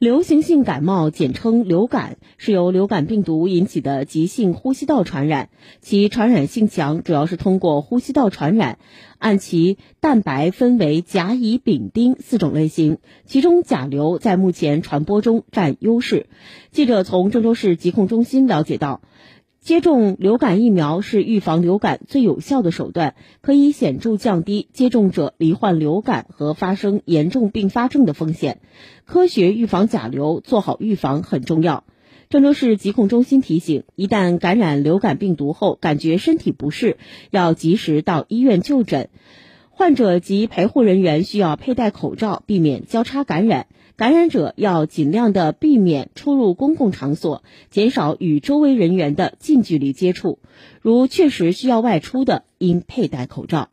流行性感冒简称流感，是由流感病毒引起的急性呼吸道传染，其传染性强，主要是通过呼吸道传染。按其蛋白分为甲、乙、丙、丁四种类型，其中甲流在目前传播中占优势。记者从郑州市疾控中心了解到。接种流感疫苗是预防流感最有效的手段，可以显著降低接种者罹患流感和发生严重并发症的风险。科学预防甲流，做好预防很重要。郑州市疾控中心提醒：一旦感染流感病毒后，感觉身体不适，要及时到医院就诊。患者及陪护人员需要佩戴口罩，避免交叉感染。感染者要尽量的避免出入公共场所，减少与周围人员的近距离接触。如确实需要外出的，应佩戴口罩。